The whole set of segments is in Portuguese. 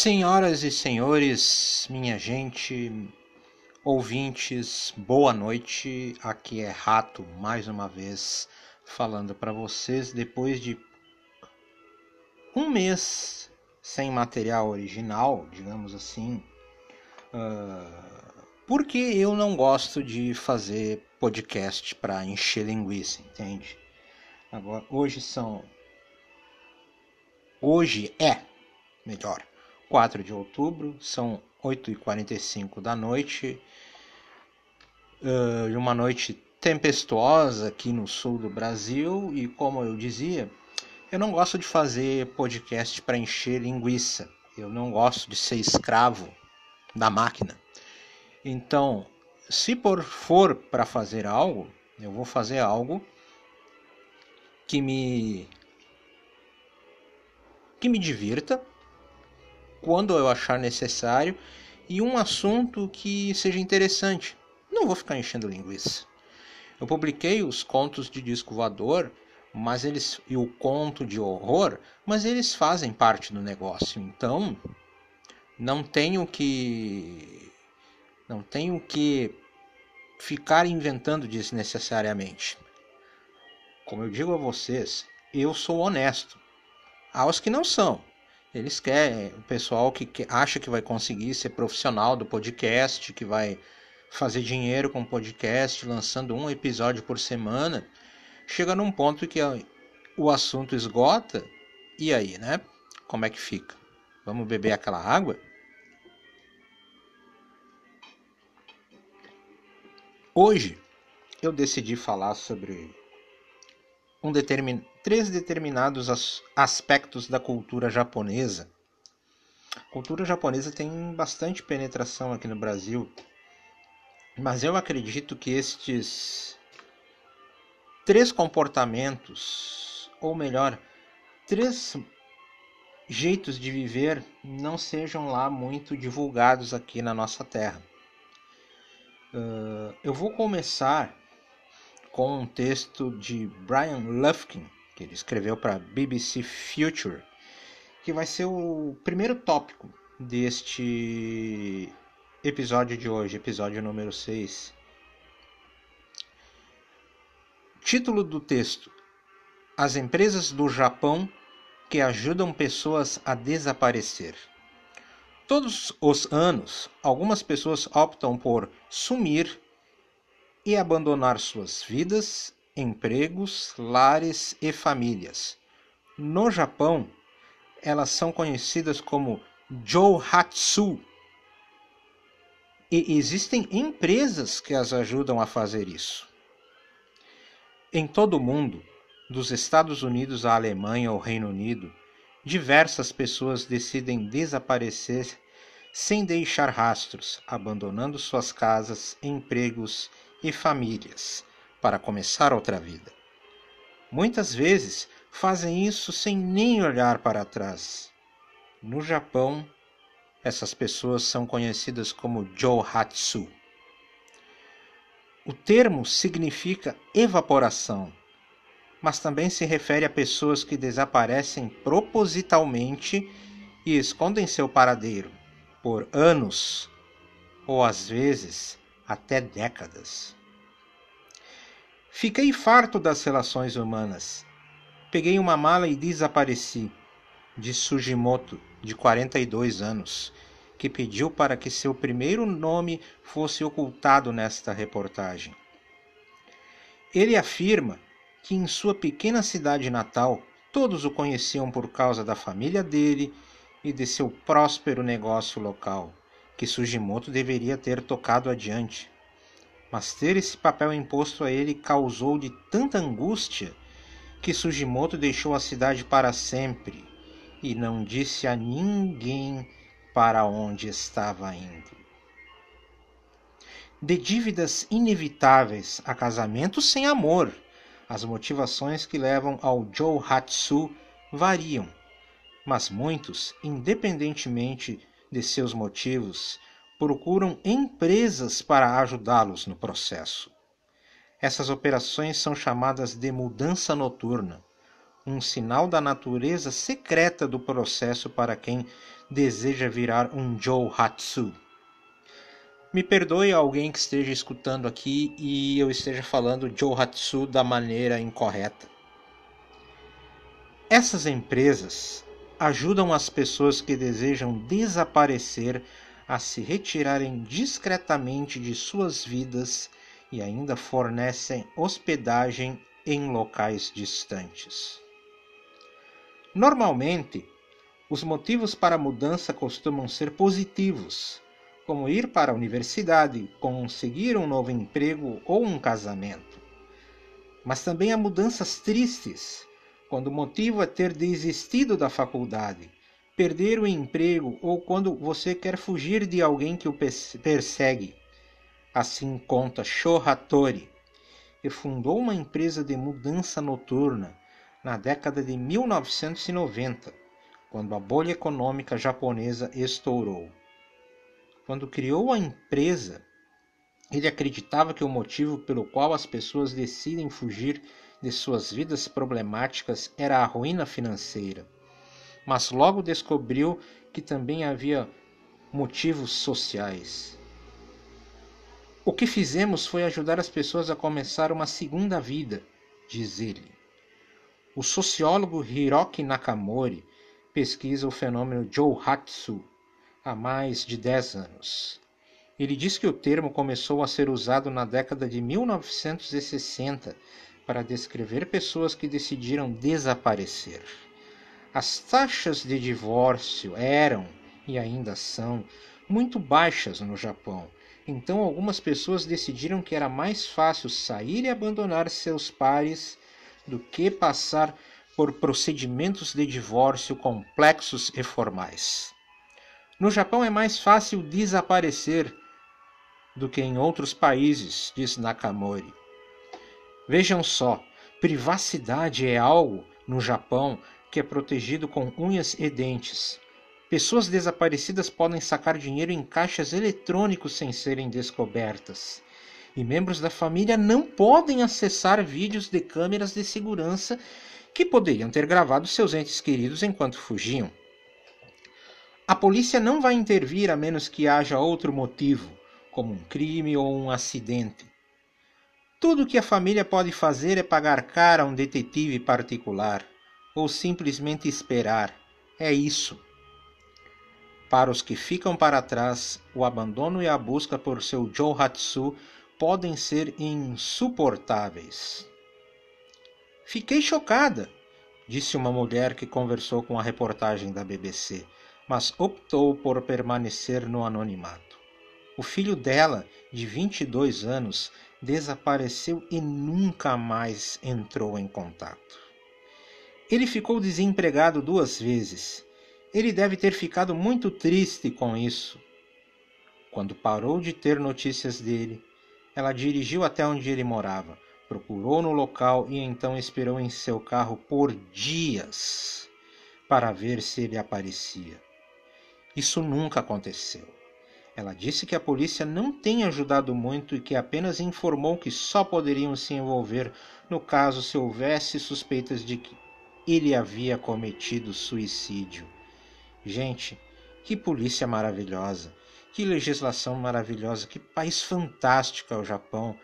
Senhoras e senhores, minha gente, ouvintes, boa noite. Aqui é Rato mais uma vez falando para vocês depois de um mês sem material original, digamos assim, uh, porque eu não gosto de fazer podcast para encher linguiça, entende? Agora, hoje são. Hoje é, melhor, 4 de outubro, são 8h45 da noite, uh, uma noite tempestuosa aqui no sul do Brasil, e como eu dizia, eu não gosto de fazer podcast para encher linguiça, eu não gosto de ser escravo da máquina. Então, se por for para fazer algo, eu vou fazer algo que me que me divirta quando eu achar necessário e um assunto que seja interessante. Não vou ficar enchendo linguiça. Eu publiquei os contos de disco voador, mas eles e o conto de horror, mas eles fazem parte do negócio. Então, não tenho que não tenho que ficar inventando desnecessariamente. Como eu digo a vocês, eu sou honesto. Aos que não são, eles querem, o pessoal que, que acha que vai conseguir ser profissional do podcast, que vai fazer dinheiro com podcast, lançando um episódio por semana, chega num ponto que o assunto esgota, e aí, né? Como é que fica? Vamos beber aquela água? Hoje eu decidi falar sobre um determin... três determinados as... aspectos da cultura japonesa. A cultura japonesa tem bastante penetração aqui no Brasil, mas eu acredito que estes três comportamentos, ou melhor, três jeitos de viver não sejam lá muito divulgados aqui na nossa terra. Uh, eu vou começar com um texto de Brian Lufkin, que ele escreveu para BBC Future, que vai ser o primeiro tópico deste episódio de hoje, episódio número 6. Título do texto: As empresas do Japão que ajudam pessoas a desaparecer. Todos os anos, algumas pessoas optam por sumir e abandonar suas vidas, empregos, lares e famílias. No Japão, elas são conhecidas como Johatsu. E existem empresas que as ajudam a fazer isso. Em todo o mundo, dos Estados Unidos à Alemanha ou Reino Unido, diversas pessoas decidem desaparecer sem deixar rastros, abandonando suas casas, empregos e famílias para começar outra vida. Muitas vezes fazem isso sem nem olhar para trás. No Japão, essas pessoas são conhecidas como Johatsu. O termo significa evaporação, mas também se refere a pessoas que desaparecem propositalmente e escondem seu paradeiro por anos ou às vezes até décadas. Fiquei farto das relações humanas. Peguei uma mala e desapareci, disse Sugimoto, de 42 anos, que pediu para que seu primeiro nome fosse ocultado nesta reportagem. Ele afirma que em sua pequena cidade natal todos o conheciam por causa da família dele e de seu próspero negócio local que Sugimoto deveria ter tocado adiante. Mas ter esse papel imposto a ele causou de tanta angústia que Sugimoto deixou a cidade para sempre e não disse a ninguém para onde estava indo. De dívidas inevitáveis a casamento sem amor, as motivações que levam ao Jouhatsu variam, mas muitos, independentemente de seus motivos, procuram empresas para ajudá-los no processo. Essas operações são chamadas de mudança noturna. um sinal da natureza secreta do processo para quem deseja virar um Joe Hatsu. Me perdoe alguém que esteja escutando aqui e eu esteja falando Joe Hatsu da maneira incorreta. Essas empresas ajudam as pessoas que desejam desaparecer a se retirarem discretamente de suas vidas e ainda fornecem hospedagem em locais distantes. Normalmente, os motivos para a mudança costumam ser positivos, como ir para a universidade, conseguir um novo emprego ou um casamento. Mas também há mudanças tristes, quando o motivo é ter desistido da faculdade, perder o emprego ou quando você quer fugir de alguém que o persegue. Assim conta Shohatori, que fundou uma empresa de mudança noturna na década de 1990, quando a bolha econômica japonesa estourou. Quando criou a empresa, ele acreditava que o motivo pelo qual as pessoas decidem fugir de suas vidas problemáticas era a ruína financeira. Mas logo descobriu que também havia motivos sociais. O que fizemos foi ajudar as pessoas a começar uma segunda vida, diz ele. O sociólogo Hiroki Nakamori pesquisa o fenômeno Jouhatsu há mais de 10 anos. Ele diz que o termo começou a ser usado na década de 1960 para descrever pessoas que decidiram desaparecer. As taxas de divórcio eram, e ainda são, muito baixas no Japão. Então, algumas pessoas decidiram que era mais fácil sair e abandonar seus pares do que passar por procedimentos de divórcio complexos e formais. No Japão é mais fácil desaparecer do que em outros países, diz Nakamori. Vejam só, privacidade é algo no Japão que é protegido com unhas e dentes. Pessoas desaparecidas podem sacar dinheiro em caixas eletrônicos sem serem descobertas. E membros da família não podem acessar vídeos de câmeras de segurança que poderiam ter gravado seus entes queridos enquanto fugiam. A polícia não vai intervir a menos que haja outro motivo, como um crime ou um acidente. Tudo que a família pode fazer é pagar cara a um detetive particular ou simplesmente esperar. É isso. Para os que ficam para trás, o abandono e a busca por seu Johatsu podem ser insuportáveis. Fiquei chocada, disse uma mulher que conversou com a reportagem da BBC, mas optou por permanecer no anonimato. O filho dela, de 22 anos, desapareceu e nunca mais entrou em contato. Ele ficou desempregado duas vezes. Ele deve ter ficado muito triste com isso. Quando parou de ter notícias dele, ela dirigiu até onde ele morava, procurou no local e então esperou em seu carro por dias para ver se ele aparecia. Isso nunca aconteceu. Ela disse que a polícia não tem ajudado muito e que apenas informou que só poderiam se envolver no caso se houvesse suspeitas de que ele havia cometido suicídio. Gente, que polícia maravilhosa, que legislação maravilhosa, que país fantástico é o Japão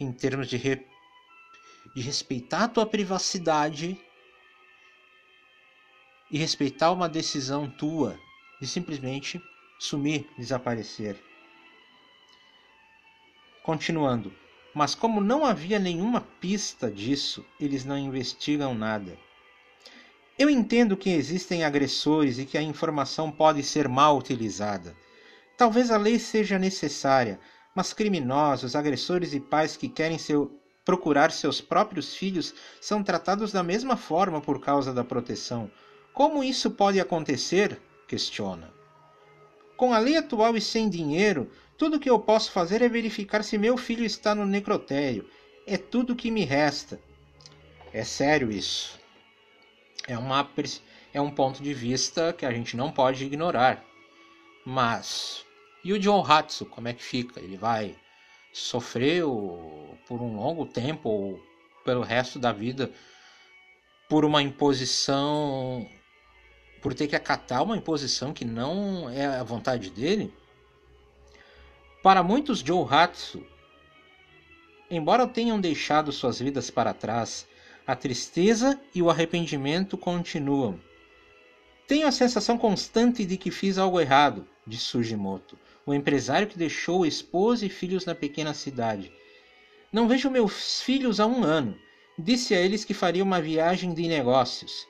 em termos de, re... de respeitar a tua privacidade e respeitar uma decisão tua de simplesmente sumir, desaparecer. Continuando, mas como não havia nenhuma pista disso, eles não investigam nada. Eu entendo que existem agressores e que a informação pode ser mal utilizada. Talvez a lei seja necessária, mas criminosos, agressores e pais que querem seu, procurar seus próprios filhos são tratados da mesma forma por causa da proteção. Como isso pode acontecer? questiona. Com a lei atual e sem dinheiro, tudo que eu posso fazer é verificar se meu filho está no necrotério. É tudo que me resta. É sério isso. É, uma, é um ponto de vista que a gente não pode ignorar. Mas, e o John Hatsu, como é que fica? Ele vai sofrer por um longo tempo ou pelo resto da vida por uma imposição, por ter que acatar uma imposição que não é a vontade dele. Para muitos Jouhatsu, embora tenham deixado suas vidas para trás, a tristeza e o arrependimento continuam. Tenho a sensação constante de que fiz algo errado, disse Sugimoto, o empresário que deixou esposa e filhos na pequena cidade. Não vejo meus filhos há um ano. Disse a eles que faria uma viagem de negócios.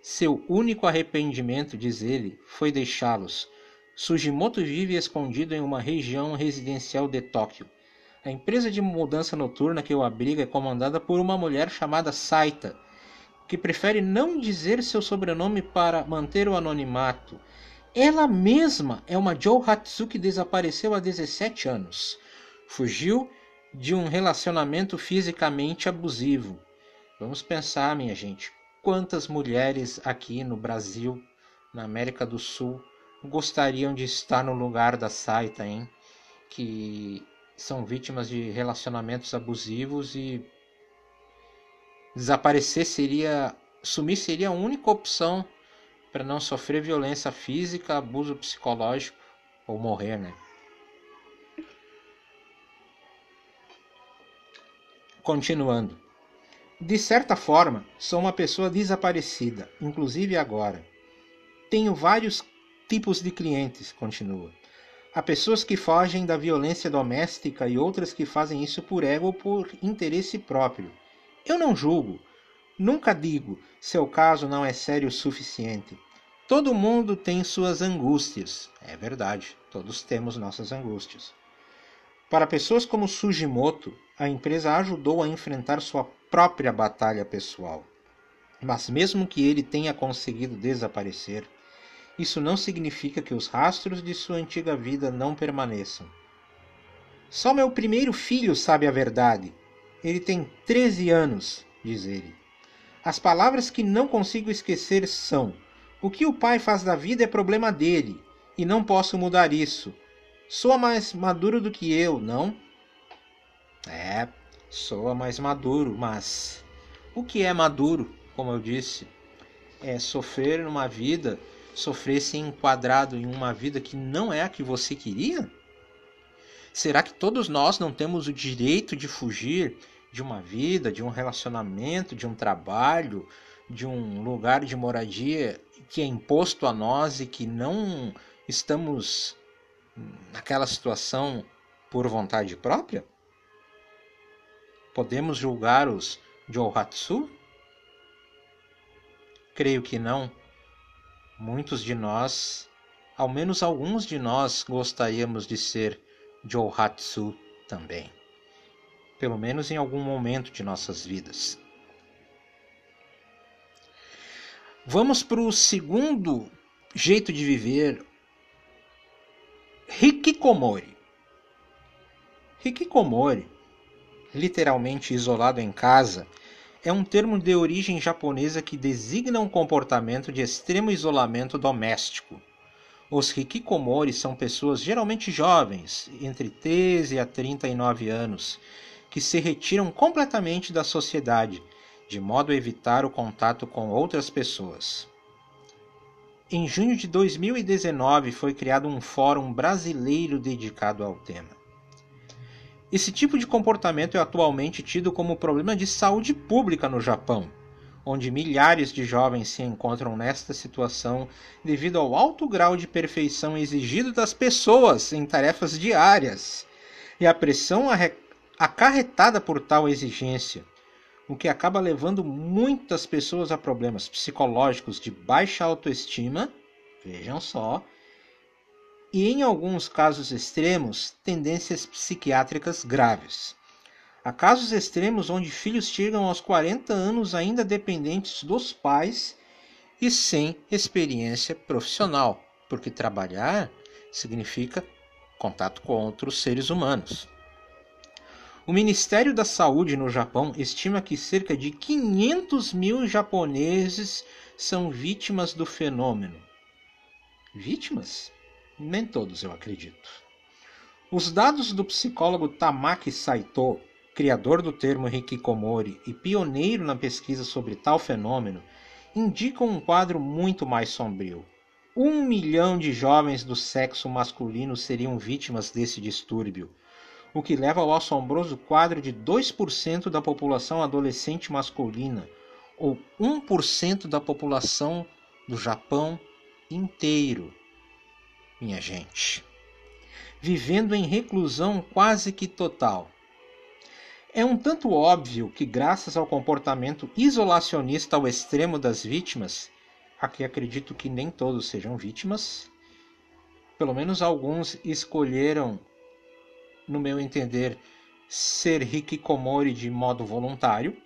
Seu único arrependimento, diz ele, foi deixá-los. Sugimoto vive escondido em uma região residencial de Tóquio. A empresa de mudança noturna que o abriga é comandada por uma mulher chamada Saita, que prefere não dizer seu sobrenome para manter o anonimato. Ela mesma é uma Jouhatsu que desapareceu há 17 anos. Fugiu de um relacionamento fisicamente abusivo. Vamos pensar, minha gente, quantas mulheres aqui no Brasil, na América do Sul, gostariam de estar no lugar da Saita, hein? Que são vítimas de relacionamentos abusivos e desaparecer seria, sumir seria a única opção para não sofrer violência física, abuso psicológico ou morrer, né? Continuando. De certa forma, sou uma pessoa desaparecida, inclusive agora. Tenho vários tipos de clientes, continua. Há pessoas que fogem da violência doméstica e outras que fazem isso por ego ou por interesse próprio. Eu não julgo. Nunca digo, seu caso não é sério o suficiente. Todo mundo tem suas angústias. É verdade, todos temos nossas angústias. Para pessoas como Sugimoto, a empresa ajudou a enfrentar sua própria batalha pessoal. Mas mesmo que ele tenha conseguido desaparecer, isso não significa que os rastros de sua antiga vida não permaneçam. Só meu primeiro filho sabe a verdade. Ele tem 13 anos, diz ele. As palavras que não consigo esquecer são: O que o pai faz da vida é problema dele, e não posso mudar isso. Soa mais maduro do que eu, não? É, soa mais maduro, mas o que é maduro, como eu disse? É sofrer numa vida, sofrer enquadrado em uma vida que não é a que você queria? Será que todos nós não temos o direito de fugir de uma vida, de um relacionamento, de um trabalho, de um lugar de moradia que é imposto a nós e que não estamos naquela situação por vontade própria? Podemos julgar os Jouhatsu? Creio que não. Muitos de nós, ao menos alguns de nós, gostaríamos de ser Jouhatsu também. Pelo menos em algum momento de nossas vidas. Vamos para o segundo jeito de viver Hikikomori. Hikikomori, literalmente isolado em casa, é um termo de origem japonesa que designa um comportamento de extremo isolamento doméstico. Os hikikomori são pessoas geralmente jovens, entre 13 a 39 anos, que se retiram completamente da sociedade, de modo a evitar o contato com outras pessoas. Em junho de 2019 foi criado um fórum brasileiro dedicado ao tema. Esse tipo de comportamento é atualmente tido como problema de saúde pública no Japão, onde milhares de jovens se encontram nesta situação devido ao alto grau de perfeição exigido das pessoas em tarefas diárias e a pressão acarretada por tal exigência o que acaba levando muitas pessoas a problemas psicológicos de baixa autoestima, vejam só, e em alguns casos extremos, tendências psiquiátricas graves. Há casos extremos onde filhos chegam aos 40 anos ainda dependentes dos pais e sem experiência profissional, porque trabalhar significa contato com outros seres humanos. O Ministério da Saúde no Japão estima que cerca de 500 mil japoneses são vítimas do fenômeno. Vítimas? Nem todos, eu acredito. Os dados do psicólogo Tamaki Saito criador do termo hikikomori e pioneiro na pesquisa sobre tal fenômeno, indicam um quadro muito mais sombrio. Um milhão de jovens do sexo masculino seriam vítimas desse distúrbio, o que leva ao assombroso quadro de 2% da população adolescente masculina, ou 1% da população do Japão inteiro. Minha gente, vivendo em reclusão quase que total. É um tanto óbvio que, graças ao comportamento isolacionista ao extremo das vítimas, aqui acredito que nem todos sejam vítimas, pelo menos alguns escolheram, no meu entender, ser hikikomori de modo voluntário.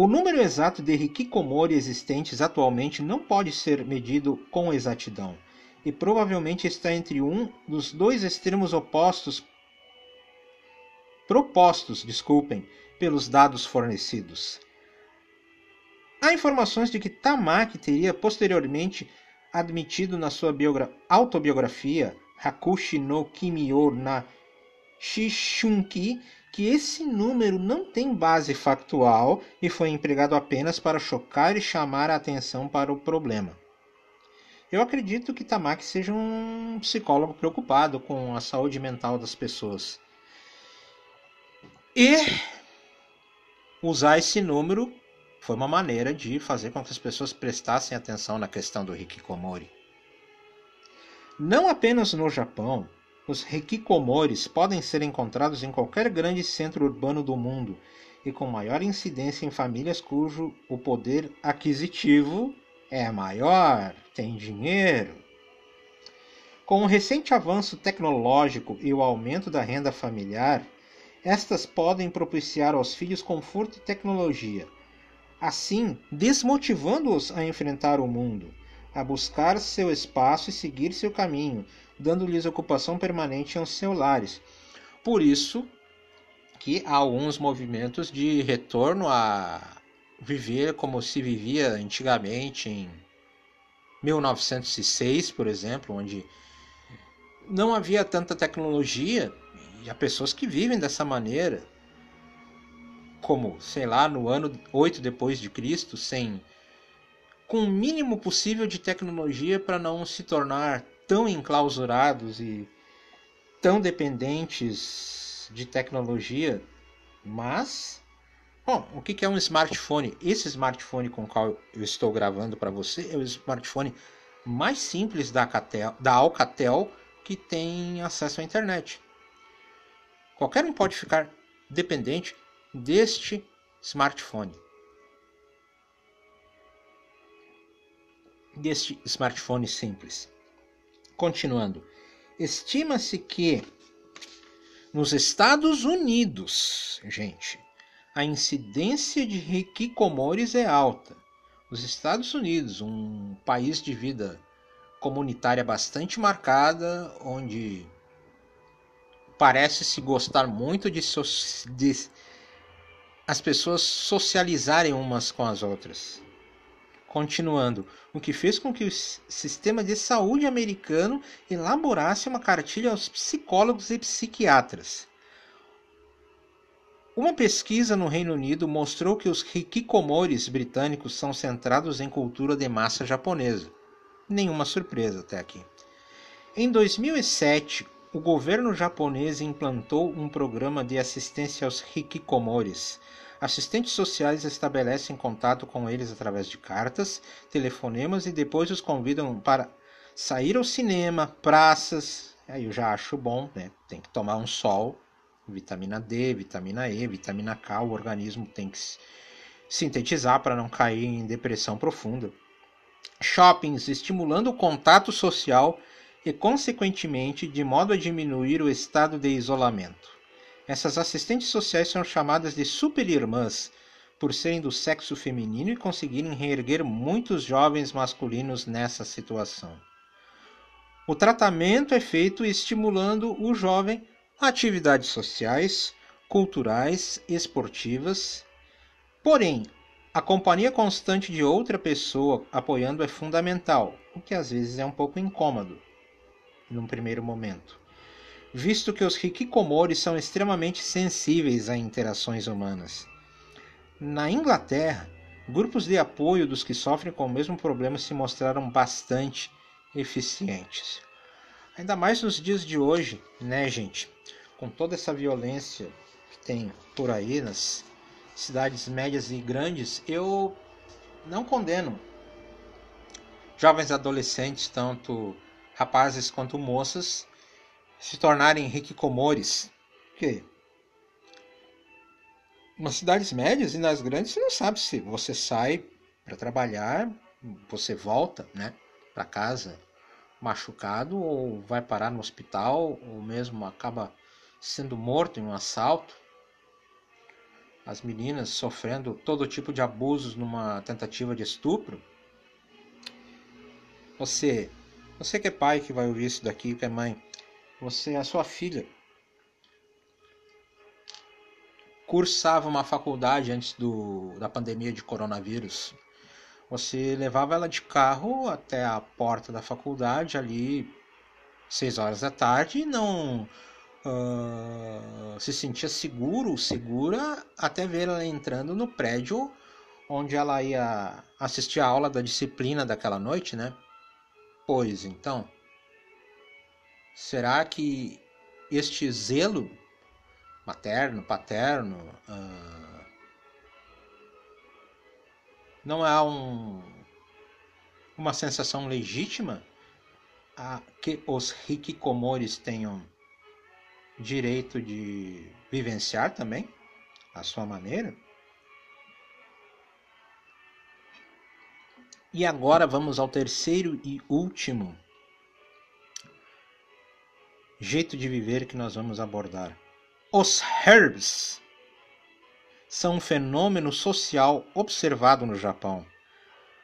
O número exato de hikikomori existentes atualmente não pode ser medido com exatidão e provavelmente está entre um dos dois extremos opostos propostos, desculpem, pelos dados fornecidos. Há informações de que Tamaki teria posteriormente admitido na sua autobiografia Hakushi no Kimio na Shishunki que esse número não tem base factual e foi empregado apenas para chocar e chamar a atenção para o problema. Eu acredito que Tamaki seja um psicólogo preocupado com a saúde mental das pessoas. E usar esse número foi uma maneira de fazer com que as pessoas prestassem atenção na questão do hikikomori. Não apenas no Japão, os hikikomoris podem ser encontrados em qualquer grande centro urbano do mundo e com maior incidência em famílias cujo o poder aquisitivo é maior, tem dinheiro. Com o recente avanço tecnológico e o aumento da renda familiar, estas podem propiciar aos filhos conforto e tecnologia, assim desmotivando-os a enfrentar o mundo, a buscar seu espaço e seguir seu caminho, dando-lhes ocupação permanente em seus lares. Por isso que há alguns movimentos de retorno a viver como se vivia antigamente em 1906, por exemplo, onde não havia tanta tecnologia e há pessoas que vivem dessa maneira, como, sei lá, no ano 8 depois de Cristo, sem com o mínimo possível de tecnologia para não se tornar tão enclausurados e tão dependentes de tecnologia, mas Bom, o que é um smartphone? Esse smartphone com o qual eu estou gravando para você é o smartphone mais simples da, Alcatel, da Alcatel que tem acesso à internet. Qualquer um pode ficar dependente deste smartphone. Deste smartphone simples. Continuando, estima-se que nos Estados Unidos, gente, a incidência de hikikomores é alta. Os Estados Unidos, um país de vida comunitária bastante marcada, onde parece se gostar muito de, so de as pessoas socializarem umas com as outras. Continuando, o que fez com que o sistema de saúde americano elaborasse uma cartilha aos psicólogos e psiquiatras uma pesquisa no Reino Unido mostrou que os hikikomores britânicos são centrados em cultura de massa japonesa. Nenhuma surpresa até aqui. Em 2007, o governo japonês implantou um programa de assistência aos hikikomores. Assistentes sociais estabelecem contato com eles através de cartas, telefonemas e depois os convidam para sair ao cinema, praças. Aí eu já acho bom, né? Tem que tomar um sol vitamina D, vitamina E, vitamina K, o organismo tem que sintetizar para não cair em depressão profunda. Shoppings estimulando o contato social e, consequentemente, de modo a diminuir o estado de isolamento. Essas assistentes sociais são chamadas de super-irmãs por serem do sexo feminino e conseguirem reerguer muitos jovens masculinos nessa situação. O tratamento é feito estimulando o jovem atividades sociais, culturais, esportivas. Porém, a companhia constante de outra pessoa apoiando é fundamental, o que às vezes é um pouco incômodo num primeiro momento. Visto que os hikikomori são extremamente sensíveis a interações humanas. Na Inglaterra, grupos de apoio dos que sofrem com o mesmo problema se mostraram bastante eficientes. Ainda mais nos dias de hoje, né, gente? Com toda essa violência que tem por aí nas cidades médias e grandes, eu não condeno jovens adolescentes, tanto rapazes quanto moças, se tornarem hikikomores. Que nas cidades médias e nas grandes você não sabe se você sai para trabalhar, você volta, né, para casa machucado ou vai parar no hospital ou mesmo acaba sendo morto em um assalto. As meninas sofrendo todo tipo de abusos numa tentativa de estupro. Você, você que é pai que vai ouvir isso daqui, que é mãe, você, a sua filha, cursava uma faculdade antes do, da pandemia de coronavírus. Você levava ela de carro até a porta da faculdade ali seis horas da tarde e não uh, se sentia seguro, segura até ver ela entrando no prédio onde ela ia assistir a aula da disciplina daquela noite, né? Pois então, será que este zelo materno, paterno, uh, não é um, uma sensação legítima a que os hikikomores tenham direito de vivenciar também a sua maneira? E agora vamos ao terceiro e último jeito de viver que nós vamos abordar. Os herbs são um fenômeno social observado no Japão.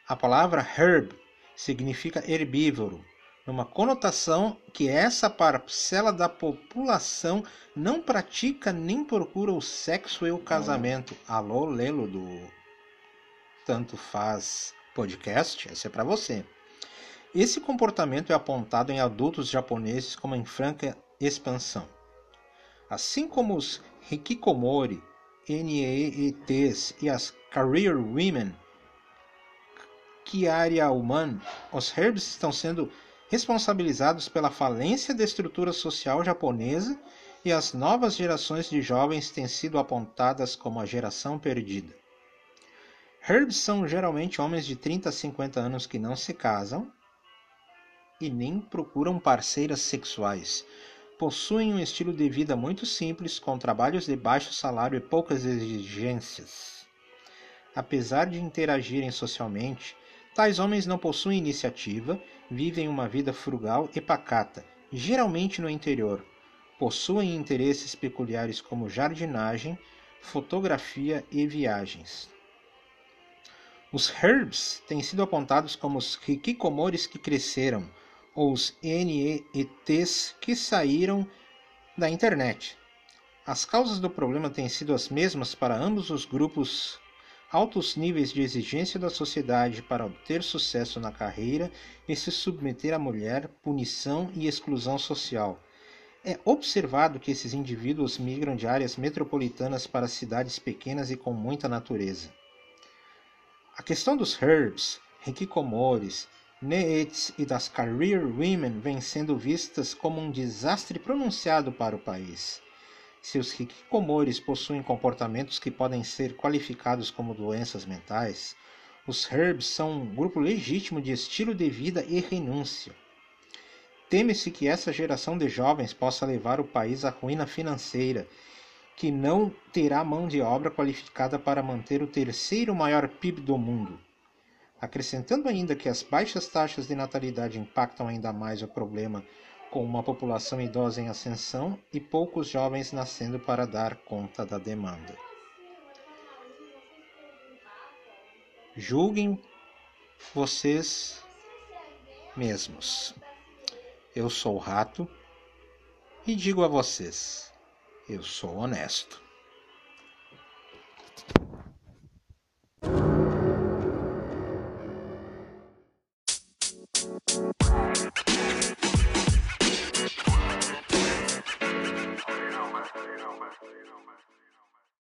A palavra herb significa herbívoro, numa conotação que essa parcela da população não pratica nem procura o sexo e o casamento. Alô, Lelo do Tanto Faz podcast, essa é para você. Esse comportamento é apontado em adultos japoneses como em franca expansão. Assim como os hikikomori, NEETs e as career women, Kiaria Uman, os herbs estão sendo responsabilizados pela falência da estrutura social japonesa e as novas gerações de jovens têm sido apontadas como a geração perdida. Herbs são geralmente homens de 30 a 50 anos que não se casam e nem procuram parceiras sexuais. Possuem um estilo de vida muito simples, com trabalhos de baixo salário e poucas exigências. Apesar de interagirem socialmente, tais homens não possuem iniciativa, vivem uma vida frugal e pacata, geralmente no interior. Possuem interesses peculiares como jardinagem, fotografia e viagens. Os herbs têm sido apontados como os hikikomores que cresceram, os NEETs que saíram da internet. As causas do problema têm sido as mesmas para ambos os grupos altos níveis de exigência da sociedade para obter sucesso na carreira e se submeter à mulher, punição e exclusão social. É observado que esses indivíduos migram de áreas metropolitanas para cidades pequenas e com muita natureza. A questão dos herbs, hikikomores, neets e das career women vem sendo vistas como um desastre pronunciado para o país. Se os hikikomores possuem comportamentos que podem ser qualificados como doenças mentais, os herbs são um grupo legítimo de estilo de vida e renúncia. Teme-se que essa geração de jovens possa levar o país à ruína financeira que não terá mão de obra qualificada para manter o terceiro maior PIB do mundo. Acrescentando ainda que as baixas taxas de natalidade impactam ainda mais o problema com uma população idosa em ascensão e poucos jovens nascendo para dar conta da demanda. Julguem vocês mesmos. Eu sou o rato e digo a vocês: eu sou honesto.